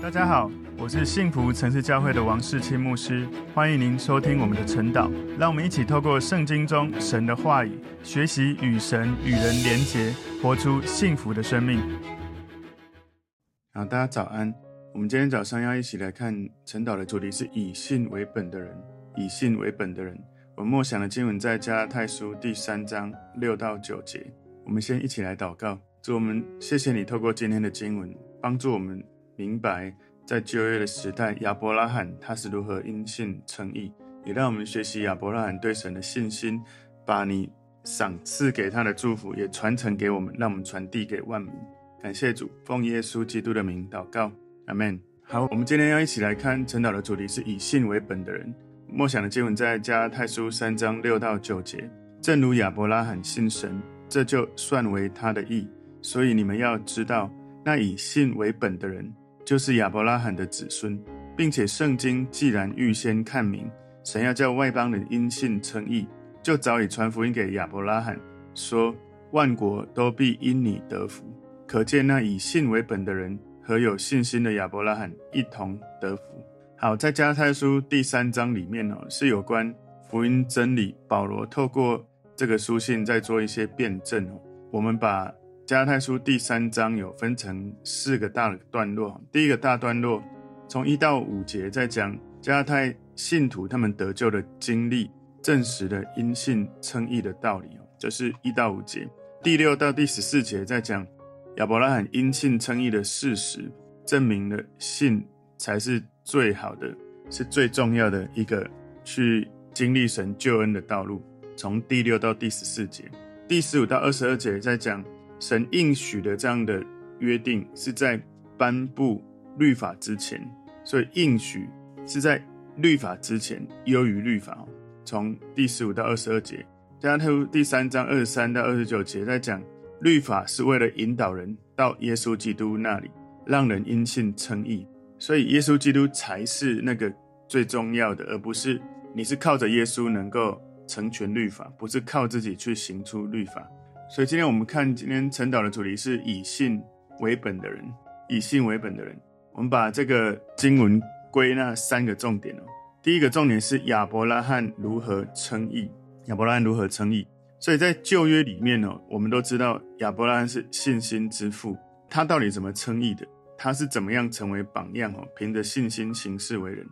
大家好，我是幸福城市教会的王世清牧师，欢迎您收听我们的晨祷。让我们一起透过圣经中神的话语，学习与神与人连结，活出幸福的生命。好，大家早安。我们今天早上要一起来看晨祷的主题是以信为本的人，以信为本的人。我默想的经文在加泰书第三章六到九节。我们先一起来祷告，主我们谢谢你透过今天的经文，帮助我们。明白，在旧约的时代，亚伯拉罕他是如何因信称义，也让我们学习亚伯拉罕对神的信心，把你赏赐给他的祝福也传承给我们，让我们传递给万民。感谢主，奉耶稣基督的名祷告，阿门。好，我们今天要一起来看晨祷的主题是以信为本的人。默想的经文在加太书三章六到九节，正如亚伯拉罕信神，这就算为他的义。所以你们要知道，那以信为本的人。就是亚伯拉罕的子孙，并且圣经既然预先看明，神要叫外邦人因信称义，就早已传福音给亚伯拉罕，说万国都必因你得福。可见那以信为本的人和有信心的亚伯拉罕一同得福。好，在加拉太书第三章里面哦，是有关福音真理，保罗透过这个书信在做一些辩证哦。我们把加拉太书第三章有分成四个大的段落。第一个大段落从一到五节，在讲加拉太信徒他们得救的经历，证实了因信称义的道理。这是一到五节。第六到第十四节在讲亚伯拉罕因信称义的事实，证明了信才是最好的，是最重要的一个去经历神救恩的道路。从第六到第十四节，第十五到二十二节在讲。神应许的这样的约定是在颁布律法之前，所以应许是在律法之前优于律法。从第十五到二十二节，加拉太第三章二十三到二十九节在讲律法是为了引导人到耶稣基督那里，让人因信称义。所以耶稣基督才是那个最重要的，而不是你是靠着耶稣能够成全律法，不是靠自己去行出律法。所以今天我们看今天晨祷的主题是以信为本的人，以信为本的人。我们把这个经文归纳三个重点哦。第一个重点是亚伯拉罕如何称义，亚伯拉罕如何称义。所以在旧约里面哦，我们都知道亚伯拉罕是信心之父，他到底怎么称义的？他是怎么样成为榜样哦？凭着信心行事为人。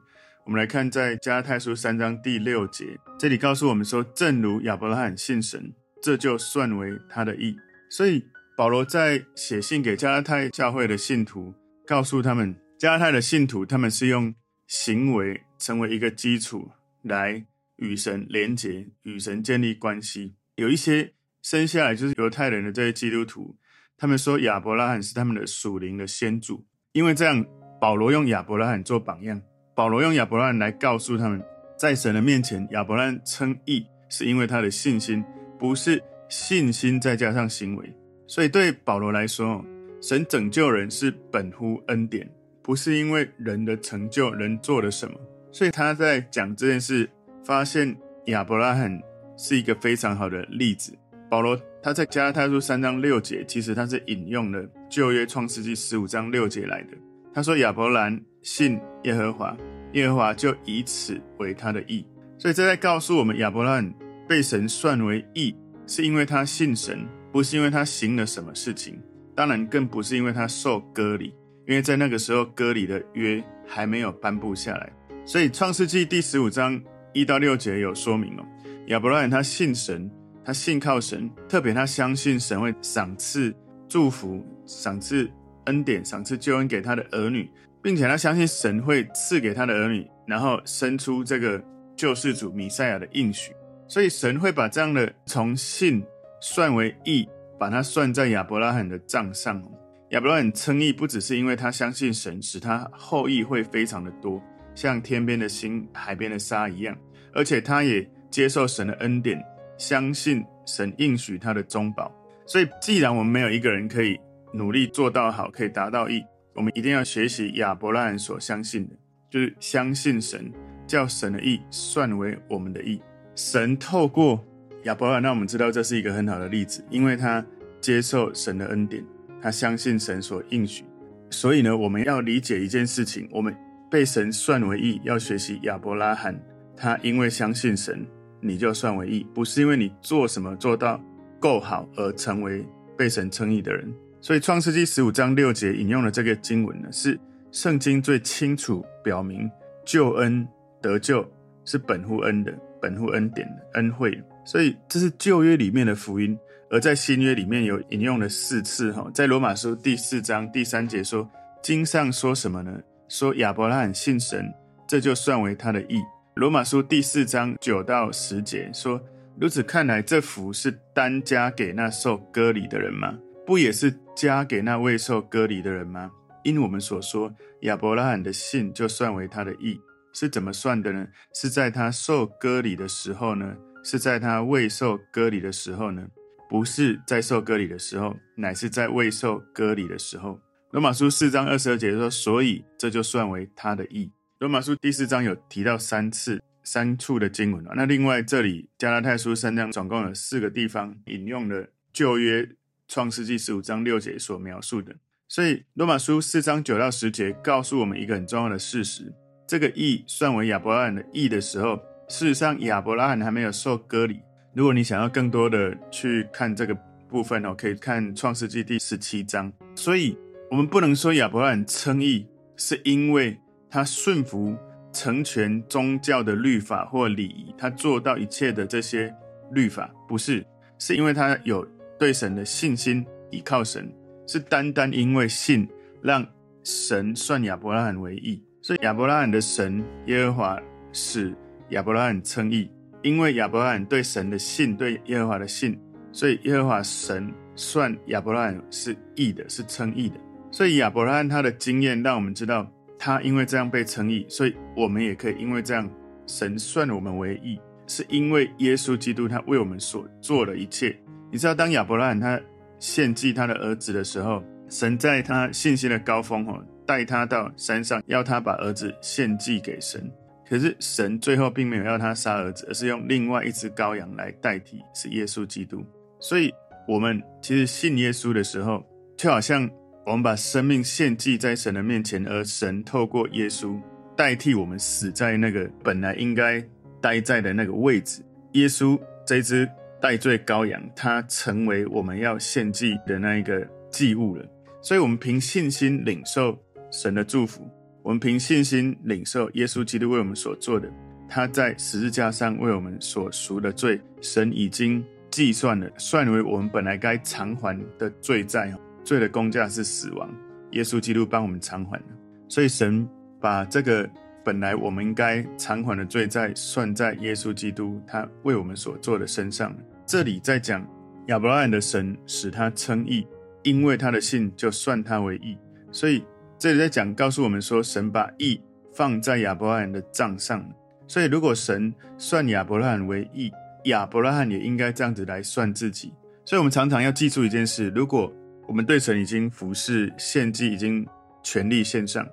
我们来看在加拉太书三章第六节，这里告诉我们说，正如亚伯拉罕信神。这就算为他的义，所以保罗在写信给加拉太教会的信徒，告诉他们，加拉太的信徒他们是用行为成为一个基础，来与神连结，与神建立关系。有一些生下来就是犹太人的这些基督徒，他们说亚伯拉罕是他们的属灵的先祖，因为这样，保罗用亚伯拉罕做榜样，保罗用亚伯拉罕来告诉他们，在神的面前，亚伯拉罕称义是因为他的信心。不是信心再加上行为，所以对保罗来说，神拯救人是本乎恩典，不是因为人的成就、人做了什么。所以他在讲这件事，发现亚伯拉罕是一个非常好的例子。保罗他在加拉太书三章六节，其实他是引用了旧约创世纪十五章六节来的。他说亚伯兰信耶和华，耶和华就以此为他的义。所以这在告诉我们亚伯拉罕。被神算为义，是因为他信神，不是因为他行了什么事情。当然，更不是因为他受割礼，因为在那个时候割礼的约还没有颁布下来。所以，《创世纪》第十五章一到六节有说明哦，亚伯拉罕他信神，他信靠神，特别他相信神会赏赐祝福、赏赐恩典、赏赐救恩给他的儿女，并且他相信神会赐给他的儿女，然后生出这个救世主弥赛亚的应许。所以神会把这样的从信算为义，把它算在亚伯拉罕的账上。亚伯拉罕称义不只是因为他相信神，使他后裔会非常的多，像天边的星、海边的沙一样，而且他也接受神的恩典，相信神应许他的中保。所以，既然我们没有一个人可以努力做到好，可以达到义，我们一定要学习亚伯拉罕所相信的，就是相信神，叫神的义算为我们的义。神透过亚伯拉罕，让我们知道这是一个很好的例子，因为他接受神的恩典，他相信神所应许，所以呢，我们要理解一件事情：我们被神算为义，要学习亚伯拉罕，他因为相信神，你就算为义，不是因为你做什么做到够好而成为被神称义的人。所以，创世纪十五章六节引用的这个经文呢，是圣经最清楚表明救恩得救是本乎恩的，本乎恩典恩惠。所以，这是旧约里面的福音。而在新约里面有引用了四次哈，在罗马书第四章第三节说，经上说什么呢？说亚伯拉罕信神，这就算为他的义。罗马书第四章九到十节说，如此看来，这福是单加给那受割礼的人吗？不也是加给那未受割礼的人吗？因我们所说，亚伯拉罕的信就算为他的义，是怎么算的呢？是在他受割礼的时候呢？是在他未受割礼的时候呢？不是在受割礼的时候，乃是在未受割礼的时候。罗马书四章二十二节说：“所以这就算为他的义。”罗马书第四章有提到三次、三处的经文。那另外这里加拉太书三章总共有四个地方引用了旧约创世纪十五章六节所描述的。所以罗马书四章九到十节告诉我们一个很重要的事实：这个义算为亚伯拉罕的义的时候，事实上亚伯拉罕还没有受割礼。如果你想要更多的去看这个部分哦，可以看创世纪第十七章。所以，我们不能说亚伯拉罕称义是因为他顺服成全宗教的律法或礼仪，他做到一切的这些律法，不是，是因为他有对神的信心，倚靠神，是单单因为信，让神算亚伯拉罕为义。所以，亚伯拉罕的神耶和华使亚伯拉罕称义。因为亚伯拉罕对神的信，对耶和华的信，所以耶和华神算亚伯拉罕是义的，是称义的。所以亚伯拉罕他的经验让我们知道，他因为这样被称义，所以我们也可以因为这样，神算我们为义，是因为耶稣基督他为我们所做的一切。你知道，当亚伯拉罕他献祭他的儿子的时候，神在他信心的高峰哦，带他到山上，要他把儿子献祭给神。可是神最后并没有要他杀儿子，而是用另外一只羔羊来代替，是耶稣基督。所以，我们其实信耶稣的时候，就好像我们把生命献祭在神的面前，而神透过耶稣代替我们死在那个本来应该待在的那个位置。耶稣这只代罪羔羊，他成为我们要献祭的那一个祭物了。所以，我们凭信心领受神的祝福。我们凭信心领受耶稣基督为我们所做的，他在十字架上为我们所赎的罪，神已经计算了，算为我们本来该偿还的罪债。罪的工价是死亡，耶稣基督帮我们偿还了，所以神把这个本来我们应该偿还的罪债算在耶稣基督他为我们所做的身上。这里在讲亚伯拉罕的神使他称义，因为他的信就算他为义，所以。这里在讲，告诉我们说，神把义放在亚伯拉罕的账上，所以如果神算亚伯拉罕为义，亚伯拉罕也应该这样子来算自己。所以，我们常常要记住一件事：如果我们对神已经服侍、献祭，已经全力献上，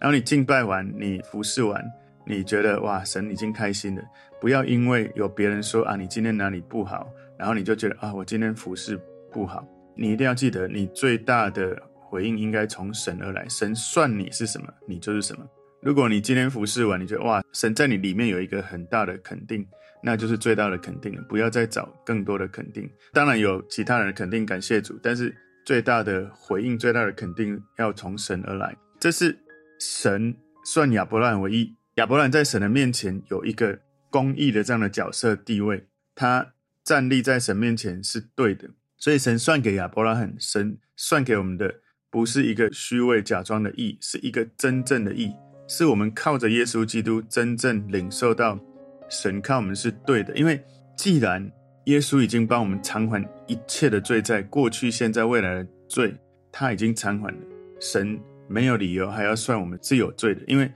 然后你敬拜完，你服侍完，你觉得哇，神已经开心了，不要因为有别人说啊，你今天哪里不好，然后你就觉得啊，我今天服侍不好。你一定要记得，你最大的。回应应该从神而来，神算你是什么，你就是什么。如果你今天服侍完，你觉得哇，神在你里面有一个很大的肯定，那就是最大的肯定了。不要再找更多的肯定。当然有其他人肯定，感谢主，但是最大的回应、最大的肯定要从神而来。这是神算亚伯拉罕为义，亚伯拉罕在神的面前有一个公义的这样的角色地位，他站立在神面前是对的，所以神算给亚伯拉罕，神算给我们的。不是一个虚伪假装的义，是一个真正的义，是我们靠着耶稣基督真正领受到神看我们是对的。因为既然耶稣已经帮我们偿还一切的罪债，过去、现在、未来的罪，他已经偿还了，神没有理由还要算我们是有罪的，因为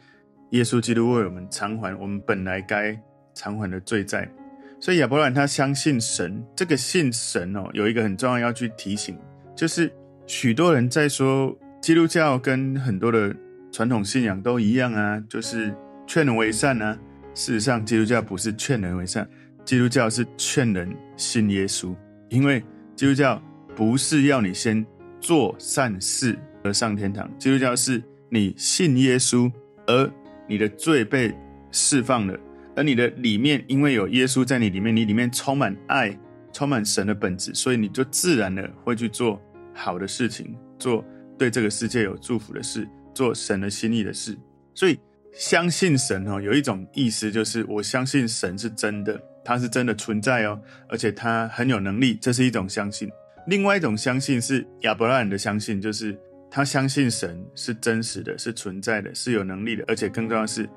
耶稣基督为我们偿还我们本来该偿还的罪债。所以亚伯兰他相信神，这个信神哦，有一个很重要要去提醒，就是。许多人在说基督教跟很多的传统信仰都一样啊，就是劝人为善啊。事实上，基督教不是劝人为善，基督教是劝人信耶稣。因为基督教不是要你先做善事，而上天堂。基督教是你信耶稣，而你的罪被释放了，而你的里面因为有耶稣在你里面，你里面充满爱，充满神的本质，所以你就自然的会去做好的事情，做对这个世界有祝福的事，做神的心意的事。所以相信神哦，有一种意思就是我相信神是真的，他是真的存在哦，而且他很有能力，这是一种相信。另外一种相信是亚伯拉罕的相信，就是他相信神是真实的，是存在的，是有能力的，而且更重要是，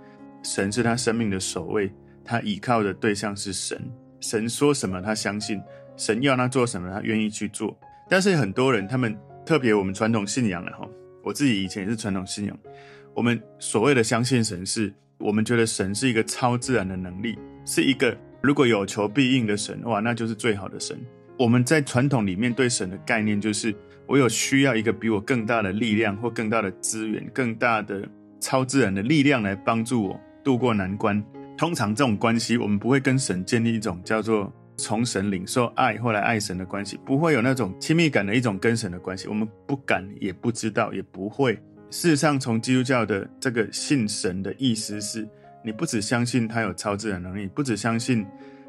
神是他生命的首位，他依靠的对象是神。神说什么，他相信；神要他做什么，他愿意去做。但是很多人，他们特别我们传统信仰的哈，我自己以前也是传统信仰。我们所谓的相信神是，是我们觉得神是一个超自然的能力，是一个如果有求必应的神，哇，那就是最好的神。我们在传统里面对神的概念就是，我有需要一个比我更大的力量或更大的资源、更大的超自然的力量来帮助我度过难关。通常这种关系，我们不会跟神建立一种叫做从神领受爱或来爱神的关系，不会有那种亲密感的一种跟神的关系。我们不敢，也不知道，也不会。事实上，从基督教的这个信神的意思是，你不只相信他有超自然能力，不只相信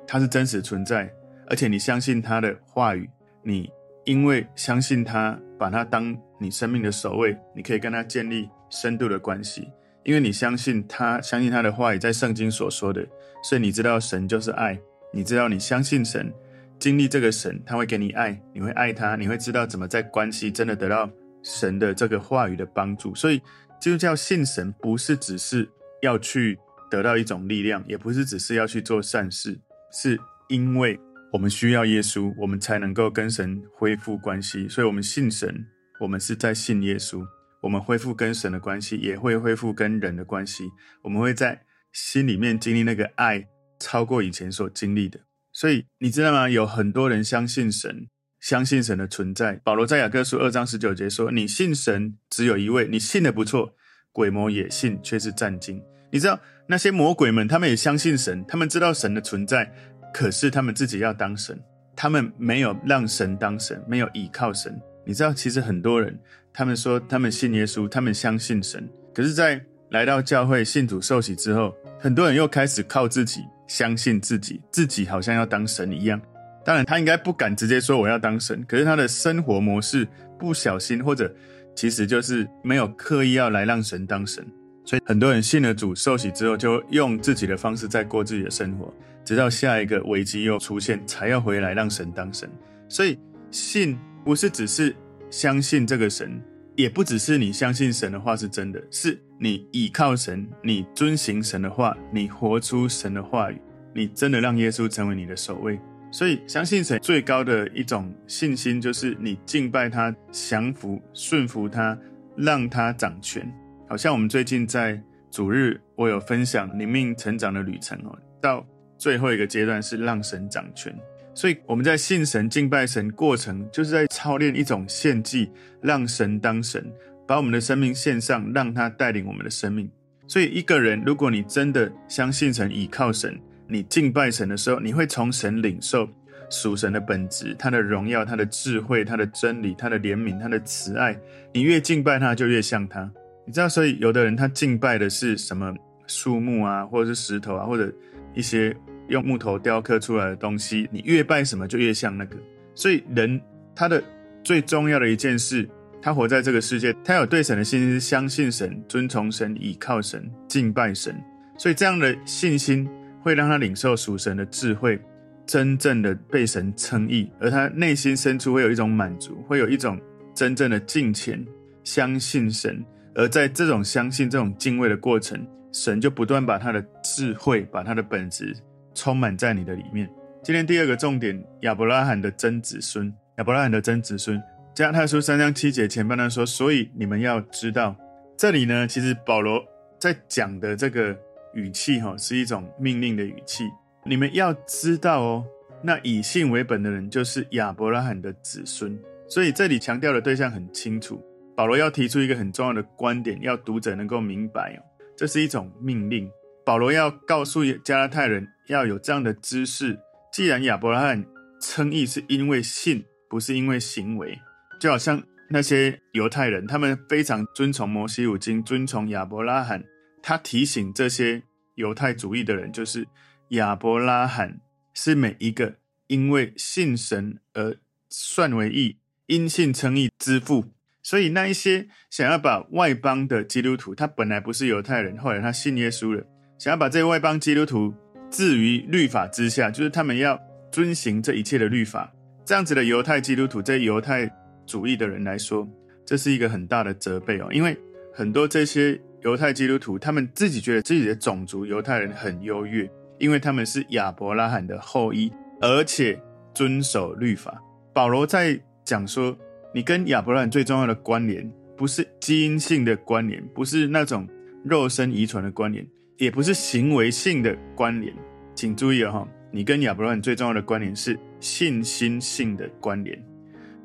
他是真实存在。而且你相信他的话语，你因为相信他，把他当你生命的守卫，你可以跟他建立深度的关系。因为你相信他，相信他的话语在圣经所说的，所以你知道神就是爱。你知道你相信神，经历这个神，他会给你爱，你会爱他，你会知道怎么在关系真的得到神的这个话语的帮助。所以基督教信神，不是只是要去得到一种力量，也不是只是要去做善事，是因为。我们需要耶稣，我们才能够跟神恢复关系。所以，我们信神，我们是在信耶稣。我们恢复跟神的关系，也会恢复跟人的关系。我们会在心里面经历那个爱，超过以前所经历的。所以，你知道吗？有很多人相信神，相信神的存在。保罗在雅各书二章十九节说：“你信神只有一位，你信的不错，鬼魔也信，却是战惊。”你知道那些魔鬼们，他们也相信神，他们知道神的存在。可是他们自己要当神，他们没有让神当神，没有倚靠神。你知道，其实很多人，他们说他们信耶稣，他们相信神，可是，在来到教会信主受洗之后，很多人又开始靠自己相信自己，自己好像要当神一样。当然，他应该不敢直接说我要当神，可是他的生活模式不小心，或者其实就是没有刻意要来让神当神。所以很多人信了主受洗之后，就用自己的方式在过自己的生活。直到下一个危机又出现，才要回来让神当神。所以信不是只是相信这个神，也不只是你相信神的话是真的，是你倚靠神，你遵行神的话，你活出神的话语，你真的让耶稣成为你的首位。所以相信神最高的一种信心，就是你敬拜他、降服、顺服他，让他掌权。好像我们最近在主日，我有分享灵命成长的旅程哦，到。最后一个阶段是让神掌权，所以我们在信神、敬拜神过程，就是在操练一种献祭，让神当神，把我们的生命献上，让他带领我们的生命。所以一个人，如果你真的相信神、倚靠神，你敬拜神的时候，你会从神领受属神的本质、他的荣耀、他的智慧、他的真理、他的怜悯、他的慈爱。你越敬拜他，就越像他。你知道，所以有的人他敬拜的是什么树木啊，或者是石头啊，或者。一些用木头雕刻出来的东西，你越拜什么就越像那个。所以人他的最重要的一件事，他活在这个世界，他有对神的信心，相信神、遵从神、倚靠神、敬拜神。所以这样的信心会让他领受属神的智慧，真正的被神称义，而他内心深处会有一种满足，会有一种真正的敬虔，相信神。而在这种相信、这种敬畏的过程。神就不断把他的智慧，把他的本质充满在你的里面。今天第二个重点，亚伯拉罕的真子孙，亚伯拉罕的真子孙。加太书三章七节前半段说，所以你们要知道，这里呢，其实保罗在讲的这个语气哈，是一种命令的语气。你们要知道哦，那以信为本的人就是亚伯拉罕的子孙。所以这里强调的对象很清楚，保罗要提出一个很重要的观点，要读者能够明白哦。这是一种命令，保罗要告诉加拉太人要有这样的知识。既然亚伯拉罕称义是因为信，不是因为行为，就好像那些犹太人，他们非常遵从摩西五经，遵从亚伯拉罕。他提醒这些犹太主义的人，就是亚伯拉罕是每一个因为信神而算为义、因信称义之父。所以那一些想要把外邦的基督徒，他本来不是犹太人，后来他信耶稣了，想要把这些外邦基督徒置于律法之下，就是他们要遵行这一切的律法。这样子的犹太基督徒，在犹太主义的人来说，这是一个很大的责备哦，因为很多这些犹太基督徒，他们自己觉得自己的种族犹太人很优越，因为他们是亚伯拉罕的后裔，而且遵守律法。保罗在讲说，你跟亚伯拉罕最重要的关联，不是基因性的关联，不是那种肉身遗传的关联，也不是行为性的关联。请注意哦，你跟亚伯拉罕最重要的关联是信心性的关联。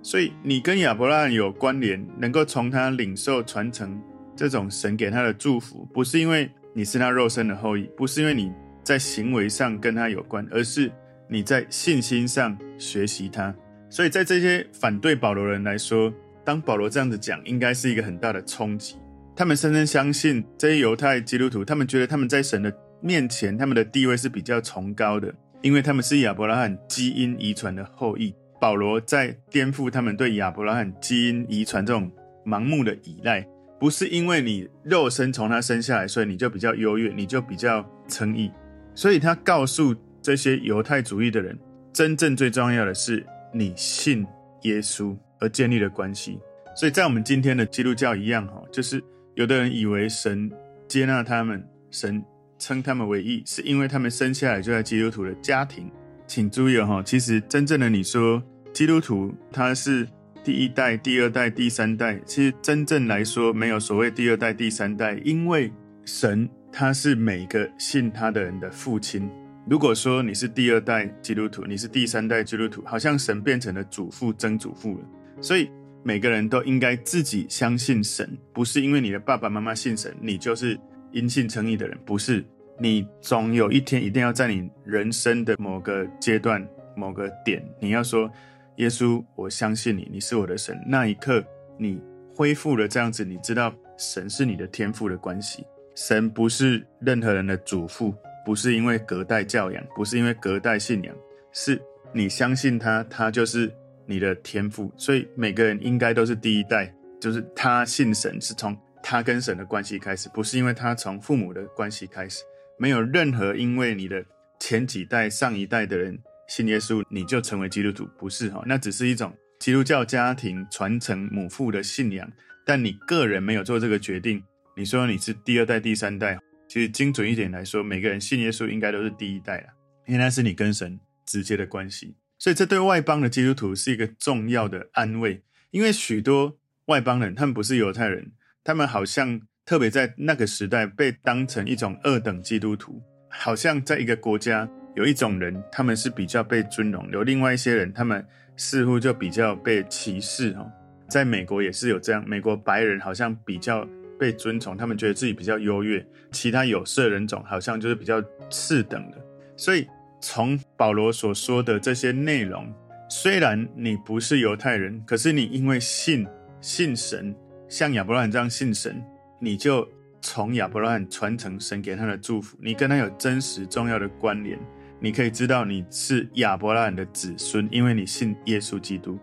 所以你跟亚伯拉罕有关联，能够从他领受传承这种神给他的祝福，不是因为你是他肉身的后裔，不是因为你在行为上跟他有关，而是你在信心上学习他。所以在这些反对保罗人来说，当保罗这样子讲，应该是一个很大的冲击。他们深深相信这些犹太基督徒，他们觉得他们在神的面前，他们的地位是比较崇高的，因为他们是亚伯拉罕基因遗传的后裔。保罗在颠覆他们对亚伯拉罕基因遗传这种盲目的依赖，不是因为你肉身从他生下来，所以你就比较优越，你就比较称义。所以他告诉这些犹太主义的人，真正最重要的是。你信耶稣而建立的关系，所以在我们今天的基督教一样哈，就是有的人以为神接纳他们，神称他们为义，是因为他们生下来就在基督徒的家庭。请注意哈，其实真正的你说基督徒他是第一代、第二代、第三代，其实真正来说没有所谓第二代、第三代，因为神他是每个信他的人的父亲。如果说你是第二代基督徒，你是第三代基督徒，好像神变成了祖父、曾祖父了。所以每个人都应该自己相信神，不是因为你的爸爸妈妈信神，你就是因信称义的人。不是，你总有一天一定要在你人生的某个阶段、某个点，你要说：“耶稣，我相信你，你是我的神。”那一刻，你恢复了这样子，你知道神是你的天赋的关系，神不是任何人的祖父。不是因为隔代教养，不是因为隔代信仰，是你相信他，他就是你的天赋。所以每个人应该都是第一代，就是他信神是从他跟神的关系开始，不是因为他从父母的关系开始。没有任何因为你的前几代、上一代的人信耶稣，你就成为基督徒，不是哈？那只是一种基督教家庭传承母父的信仰，但你个人没有做这个决定。你说你是第二代、第三代。其实精准一点来说，每个人信耶稣应该都是第一代了，因为那是你跟神直接的关系。所以这对外邦的基督徒是一个重要的安慰，因为许多外邦人他们不是犹太人，他们好像特别在那个时代被当成一种二等基督徒，好像在一个国家有一种人他们是比较被尊荣，有另外一些人他们似乎就比较被歧视哦。在美国也是有这样，美国白人好像比较。被尊崇，他们觉得自己比较优越，其他有色人种好像就是比较次等的。所以从保罗所说的这些内容，虽然你不是犹太人，可是你因为信信神，像亚伯拉罕这样信神，你就从亚伯拉罕传承神给他的祝福，你跟他有真实重要的关联，你可以知道你是亚伯拉罕的子孙，因为你信耶稣基督。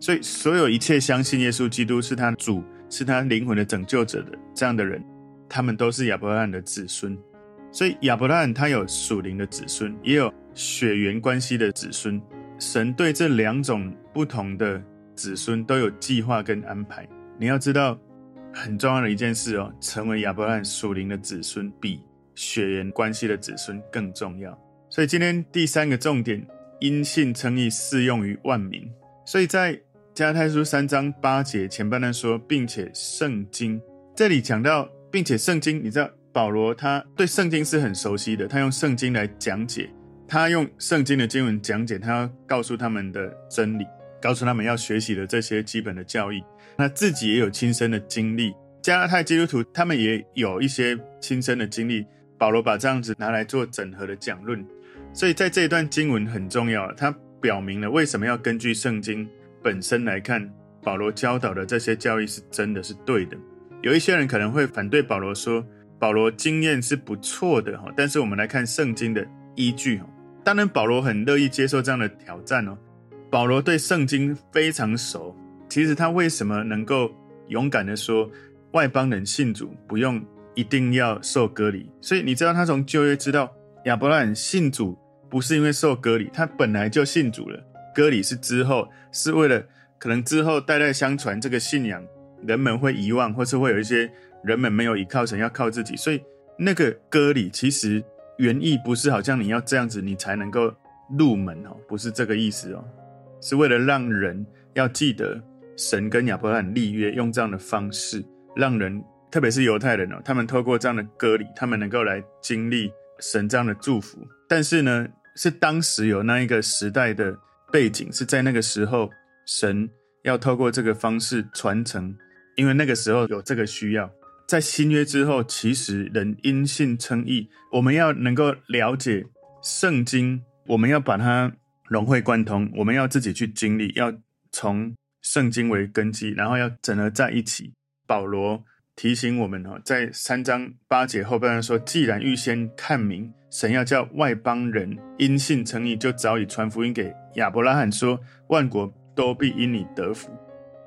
所以所有一切相信耶稣基督是他主。是他灵魂的拯救者的这样的人，他们都是亚伯拉罕的子孙。所以亚伯拉罕他有属灵的子孙，也有血缘关系的子孙。神对这两种不同的子孙都有计划跟安排。你要知道很重要的一件事哦，成为亚伯拉罕属灵的子孙，比血缘关系的子孙更重要。所以今天第三个重点，因信称义适用于万民。所以在加拉太书三章八节前半段说，并且圣经这里讲到，并且圣经，你知道保罗他对圣经是很熟悉的，他用圣经来讲解，他用圣经的经文讲解，他要告诉他们的真理，告诉他们要学习的这些基本的教义，他自己也有亲身的经历。加拉太基督徒他们也有一些亲身的经历，保罗把这样子拿来做整合的讲论，所以在这一段经文很重要，他表明了为什么要根据圣经。本身来看，保罗教导的这些教义是真的是对的。有一些人可能会反对保罗说，保罗经验是不错的哈，但是我们来看圣经的依据哈。当然，保罗很乐意接受这样的挑战哦。保罗对圣经非常熟，其实他为什么能够勇敢地说外邦人信主不用一定要受割礼？所以你知道他从旧约知道亚伯拉罕信主不是因为受割礼，他本来就信主了。割礼是之后，是为了可能之后代代相传这个信仰，人们会遗忘，或是会有一些人们没有依靠神，要靠自己。所以那个割礼其实原意不是好像你要这样子你才能够入门哦，不是这个意思哦。是为了让人要记得神跟亚伯拉罕立约，用这样的方式，让人，特别是犹太人哦，他们透过这样的割礼，他们能够来经历神这样的祝福。但是呢，是当时有那一个时代的背景，是在那个时候，神要透过这个方式传承，因为那个时候有这个需要。在新约之后，其实人因信称义，我们要能够了解圣经，我们要把它。融会贯通，我们要自己去经历，要从圣经为根基，然后要整合在一起。保罗提醒我们哦，在三章八节后半段说：“既然预先看明，神要叫外邦人因信称义，就早已传福音给亚伯拉罕，说万国都必因你得福。”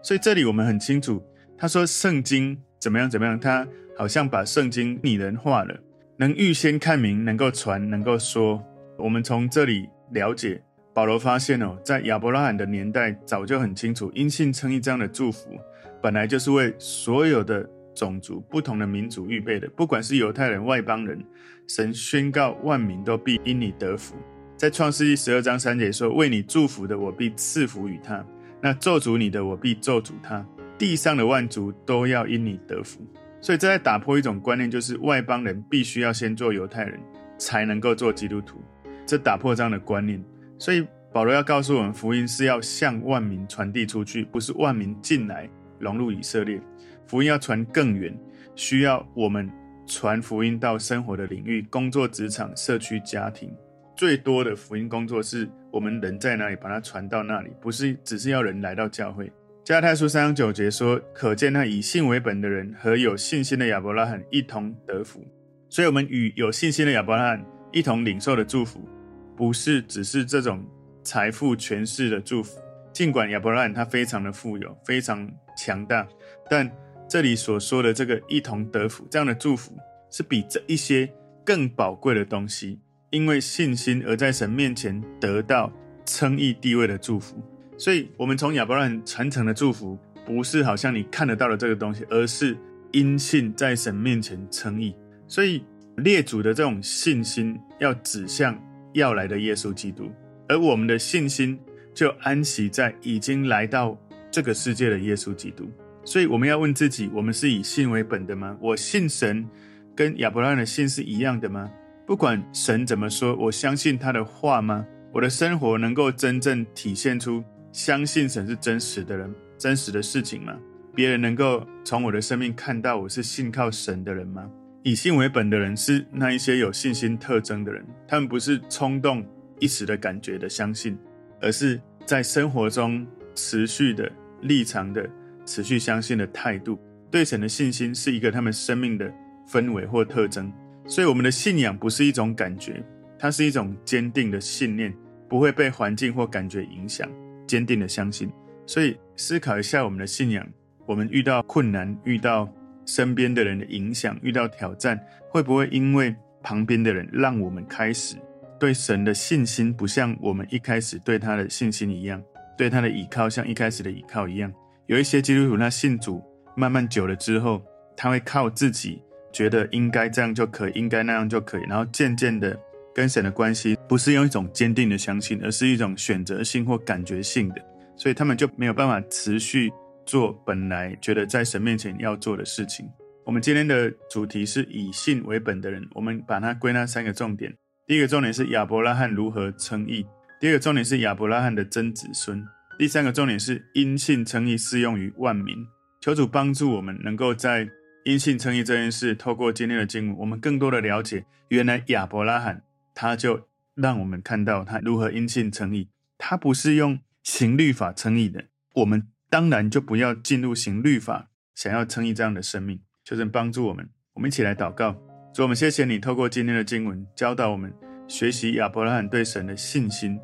所以这里我们很清楚，他说圣经怎么样怎么样，他好像把圣经拟人化了，能预先看明，能够传，能够说。我们从这里了解。保罗发现哦，在亚伯拉罕的年代早就很清楚，因信称义这样的祝福，本来就是为所有的种族、不同的民族预备的。不管是犹太人、外邦人，神宣告万民都必因你得福。在创世记十二章三节说：“为你祝福的，我必赐福与他；那咒诅你的，我必咒诅他。地上的万族都要因你得福。”所以这在打破一种观念，就是外邦人必须要先做犹太人，才能够做基督徒。这打破这样的观念。所以保罗要告诉我们，福音是要向万民传递出去，不是万民进来融入以色列。福音要传更远，需要我们传福音到生活的领域、工作职场、社区、家庭。最多的福音工作是我们人在哪里，把它传到那里，不是只是要人来到教会。加拉太书三章九节说：“可见那以信为本的人和有信心的亚伯拉罕一同得福。”所以，我们与有信心的亚伯拉罕一同领受的祝福。不是只是这种财富权势的祝福，尽管亚伯拉罕他非常的富有，非常强大，但这里所说的这个一同得福这样的祝福，是比这一些更宝贵的东西，因为信心而在神面前得到称义地位的祝福。所以，我们从亚伯拉罕传承的祝福，不是好像你看得到的这个东西，而是因信在神面前称义。所以，列祖的这种信心要指向。要来的耶稣基督，而我们的信心就安息在已经来到这个世界的耶稣基督。所以我们要问自己：我们是以信为本的吗？我信神，跟亚伯拉罕的信是一样的吗？不管神怎么说，我相信他的话吗？我的生活能够真正体现出相信神是真实的人、真实的事情吗？别人能够从我的生命看到我是信靠神的人吗？以信为本的人是那一些有信心特征的人，他们不是冲动一时的感觉的相信，而是在生活中持续的立场的持续相信的态度。对神的信心是一个他们生命的氛围或特征。所以，我们的信仰不是一种感觉，它是一种坚定的信念，不会被环境或感觉影响，坚定的相信。所以，思考一下我们的信仰，我们遇到困难，遇到。身边的人的影响，遇到挑战，会不会因为旁边的人让我们开始对神的信心不像我们一开始对他的信心一样，对他的倚靠像一开始的倚靠一样？有一些基督徒，他信主慢慢久了之后，他会靠自己觉得应该这样就可以，应该那样就可以，然后渐渐的跟神的关系不是用一种坚定的相信，而是一种选择性或感觉性的，所以他们就没有办法持续。做本来觉得在神面前要做的事情。我们今天的主题是以信为本的人，我们把它归纳三个重点。第一个重点是亚伯拉罕如何称义；第二个重点是亚伯拉罕的真子孙；第三个重点是因信称义适用于万民。求主帮助我们，能够在因信称义这件事，透过今天的经文，我们更多的了解，原来亚伯拉罕他就让我们看到他如何因信称义，他不是用行律法称义的，我们。当然就不要进入行律法，想要称义这样的生命。求神帮助我们，我们一起来祷告。主，我们谢谢你透过今天的经文教导我们学习亚伯拉罕对神的信心，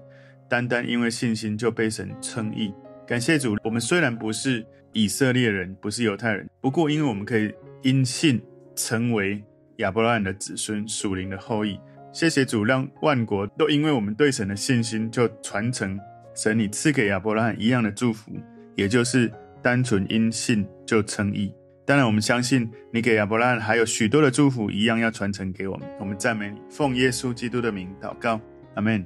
单单因为信心就被神称义。感谢主，我们虽然不是以色列人，不是犹太人，不过因为我们可以因信成为亚伯拉罕的子孙，属灵的后裔。谢谢主，让万国都因为我们对神的信心，就传承神你赐给亚伯拉罕一样的祝福，也就是单纯因信就称义。当然，我们相信你给亚伯拉罕还有许多的祝福，一样要传承给我们。我们赞美你，奉耶稣基督的名祷告，阿门。